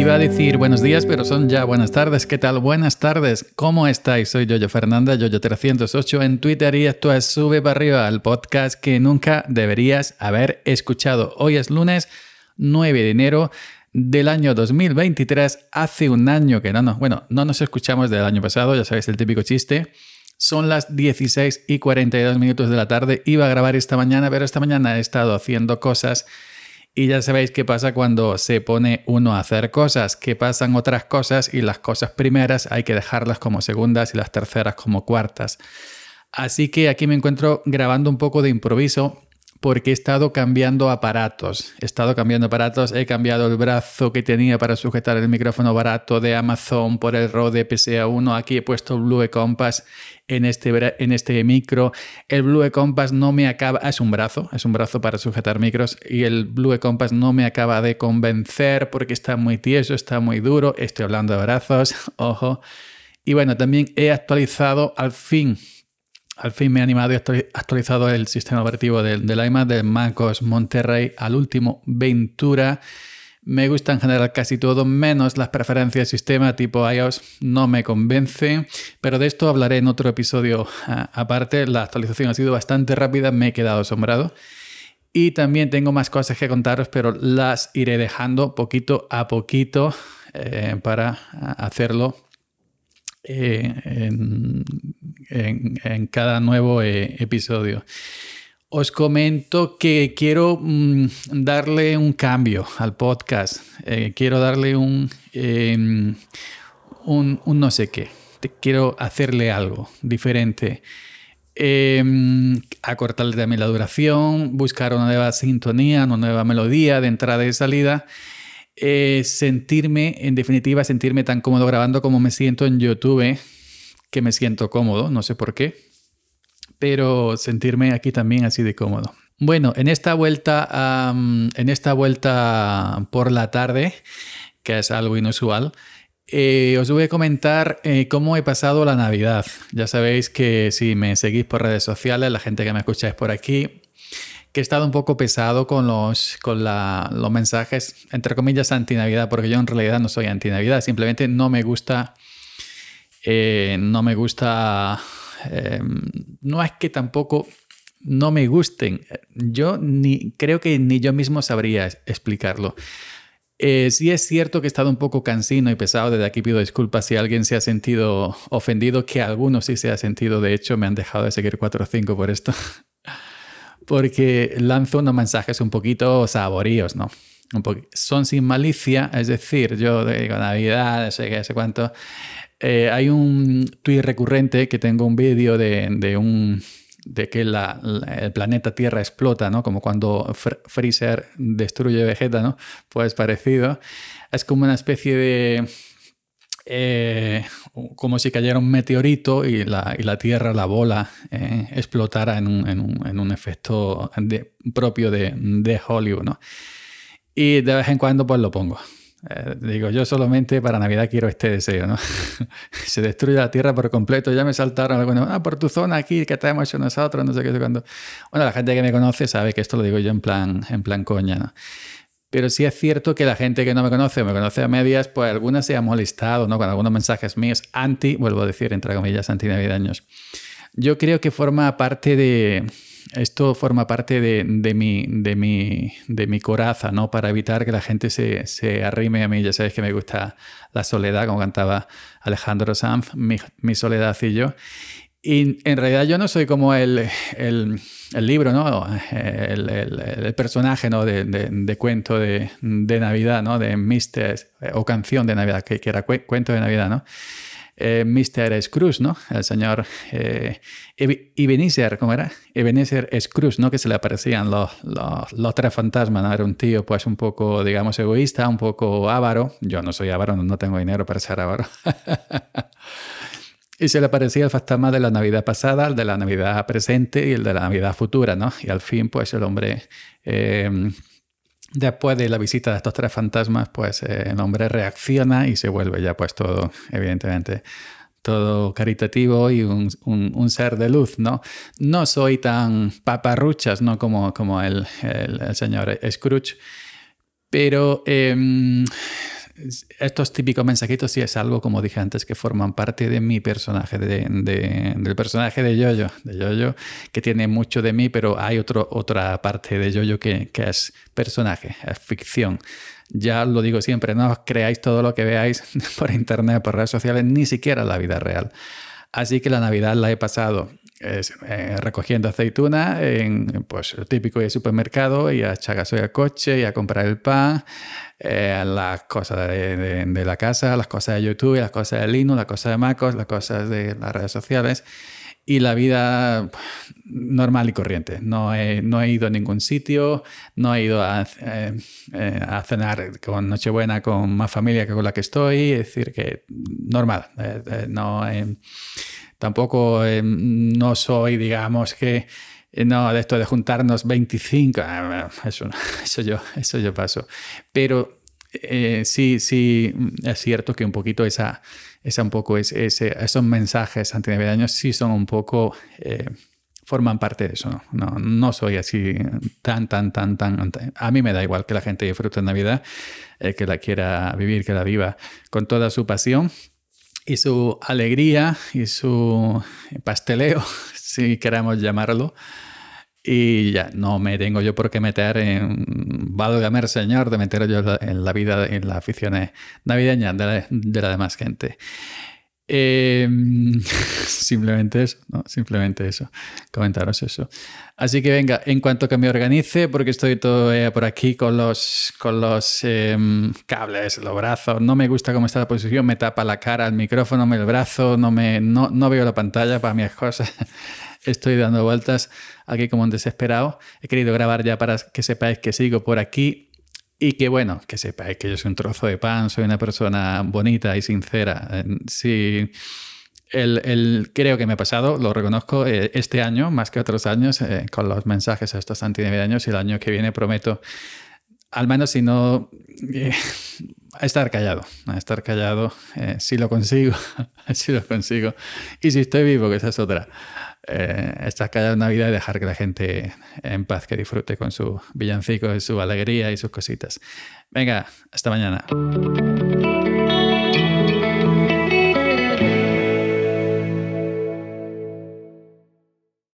Iba a decir buenos días, pero son ya buenas tardes. ¿Qué tal? Buenas tardes. ¿Cómo estáis? Soy Yoyo Fernanda, Yoyo308 en Twitter y esto es Sube para arriba, el podcast que nunca deberías haber escuchado. Hoy es lunes 9 de enero del año 2023. Hace un año que no nos, bueno, no nos escuchamos del año pasado, ya sabéis el típico chiste. Son las 16 y 42 minutos de la tarde. Iba a grabar esta mañana, pero esta mañana he estado haciendo cosas y ya sabéis qué pasa cuando se pone uno a hacer cosas, que pasan otras cosas y las cosas primeras hay que dejarlas como segundas y las terceras como cuartas. Así que aquí me encuentro grabando un poco de improviso porque he estado cambiando aparatos. He estado cambiando aparatos, he cambiado el brazo que tenía para sujetar el micrófono barato de Amazon por el Rode PSA1. Aquí he puesto Blue Compass en este, en este micro. El Blue Compass no me acaba, es un brazo, es un brazo para sujetar micros y el Blue Compass no me acaba de convencer porque está muy tieso, está muy duro. Estoy hablando de brazos, ojo. Y bueno, también he actualizado al fin al fin me he animado y actualizado el sistema operativo del, del iMac de MacOS Monterrey al último Ventura. Me gusta en general casi todo, menos las preferencias del sistema tipo iOS no me convence, pero de esto hablaré en otro episodio aparte. La actualización ha sido bastante rápida, me he quedado asombrado. Y también tengo más cosas que contaros, pero las iré dejando poquito a poquito eh, para hacerlo eh, en, cada nuevo eh, episodio. Os comento que quiero mm, darle un cambio al podcast. Eh, quiero darle em, un, un, no sé qué. Quiero hacerle algo diferente. Em, acortarle también la duración, buscar una nueva sintonía, una nueva melodía de entrada y salida. Eh, sentirme, en definitiva, sentirme tan cómodo grabando como me siento en YouTube, que me siento cómodo, no sé por qué, pero sentirme aquí también así de cómodo. Bueno, en esta vuelta, en esta vuelta por la tarde, que es algo inusual, eh, os voy a comentar eh, cómo he pasado la Navidad. Ya sabéis que si me seguís por redes sociales, la gente que me escucha es por aquí, que he estado un poco pesado con los, con los mensajes, entre comillas, anti-Navidad, porque yo en realidad no soy anti-Navidad, simplemente no me gusta, eh, no me gusta, em, no es que tampoco no me gusten, yo ni, creo que ni yo mismo sabría explicarlo. Eh, sí es cierto que he estado un poco cansino y pesado, desde aquí pido disculpas si alguien se ha sentido ofendido, que algunos sí se ha sentido, de hecho me han dejado de seguir 4 o 5 por esto. porque lanzo unos mensajes un poquito saboríos, ¿no? Son sin malicia, es decir, yo digo Navidad, no sé qué, sé cuánto. Eh, hay un tweet recurrente que tengo un vídeo de, de, un de que el planeta Tierra explota, ¿no? Como cuando Freezer destruye Vegeta, ¿no? Pues parecido. Es como una especie de eh, como si cayera un meteorito y la, y la Tierra, la bola, eh, explotara en un, en un, en un efecto propio de, de, Hollywood, ¿no? Y de vez en cuando pues lo pongo. Eh, digo, yo solamente para Navidad quiero este deseo, ¿no? Se destruye la Tierra por completo, ya me saltaron, bueno, ah, por tu zona aquí, que te hemos hecho nosotros, no sé qué, cuando... Bueno, la gente que me conoce sabe que esto lo digo yo en plan, en plan coña, ¿no? Pero sí es cierto que la gente que no me conoce o me conoce a medias, pues alguna se ha molestado ¿no? con algunos mensajes míos anti, vuelvo a decir, entre comillas, antinavideños. Yo creo que forma parte de. Esto forma parte de, de, mi, de, mi, de mi coraza, ¿no? Para evitar que la gente se, se, arrime a mí. Ya sabéis que me gusta la soledad, como cantaba Alejandro Sanz, mi soledad y yo. Y en realidad yo no soy como el, el, el libro, ¿no? El, el personaje, ¿no? De, de, de cuento de, de, Navidad, ¿no? De Mr. o canción de Navidad, que, que era cuento de Navidad, ¿no? Eh, Mr. Scrooge, ¿no? El señor eh, Ebenezer, ¿cómo era? Ebenezer Scrooge, ¿no? Que se le aparecían los, los, los, tres fantasmas, ¿no? Era un tío, pues, un poco, digamos, egoísta, un poco avaro. Yo no soy avaro, no tengo dinero para ser avaro. Y se le aparecía el fantasma de la Navidad pasada, el de la Navidad presente y el de la Navidad futura, ¿no? Y al fin, pues el hombre, eh, después de la visita de estos tres fantasmas, pues eh, el hombre reacciona y se vuelve ya pues todo, evidentemente, todo caritativo y un, un, ser de luz, ¿no? No soy tan paparruchas, ¿no? Como, como el, el, señor Scrooge, pero... Eh, estos típicos mensajitos sí es algo, como dije antes, que forman parte de mi personaje, de, del personaje de Yoyo, de Yoyo, que tiene mucho de mí, pero hay otro, otra parte de Yoyo que, que es personaje, es ficción. Ya lo digo siempre, no os creáis todo lo que veáis por internet, por redes sociales, ni siquiera la vida real. Así que la Navidad la he pasado eh, recogiendo aceituna en pues, lo típico del supermercado y a echar gasolina coche y a comprar el pan, eh, las cosas de, la casa, las cosas de YouTube, las cosas de Linux, las cosas de MacOS, las cosas de las redes sociales y la vida normal y corriente. No he, no he ido a ningún sitio, no he ido a, eh, eh, a, cenar con Nochebuena con más familia que con la que estoy, es decir, que normal. No, tampoco no soy, digamos, que... No, de esto de juntarnos 25, ah, eso, yo, eso yo paso. Pero sí, sí, es cierto que un poquito esa, esa un poco ese, esos mensajes antinavideños sí son un poco, eh, forman parte de eso. ¿no? ¿no? soy así tan, tan, tan, tan... A mí me da igual que la gente disfrute Navidad, eh, que la quiera vivir, que la viva con toda su pasión y su alegría y su pasteleo, si queremos llamarlo. Y ya, no me tengo yo por qué meter en, válgame señor, de meter yo en la vida, en las aficiones navideñas de la, de la demás gente. Em, simplemente eso, ¿no? Simplemente eso. Comentaros eso. Así que venga, en cuanto que me organice, porque estoy todo por aquí con los, con los em, cables, los brazos, no me gusta cómo está la posición, me tapa la cara, el micrófono, el brazo, no, me, no, no veo la pantalla para mis cosas. Estoy dando vueltas aquí como un desesperado. He querido grabar ya para que sepáis que sigo por aquí y que bueno, que sepáis que yo soy un trozo de pan, soy una persona bonita y sincera. Sí, el, creo que me ha pasado, lo reconozco, eh, este año, más que otros años, eh, con los mensajes a estos antinavideños y el año que viene prometo, al menos si no, eh, estar callado, estar callado, si lo consigo, si lo consigo, y si estoy vivo, que esa es otra eh, estar callado en Navidad y dejar que la gente en paz que disfrute con su villancico y su alegría y sus cositas. Venga, hasta mañana.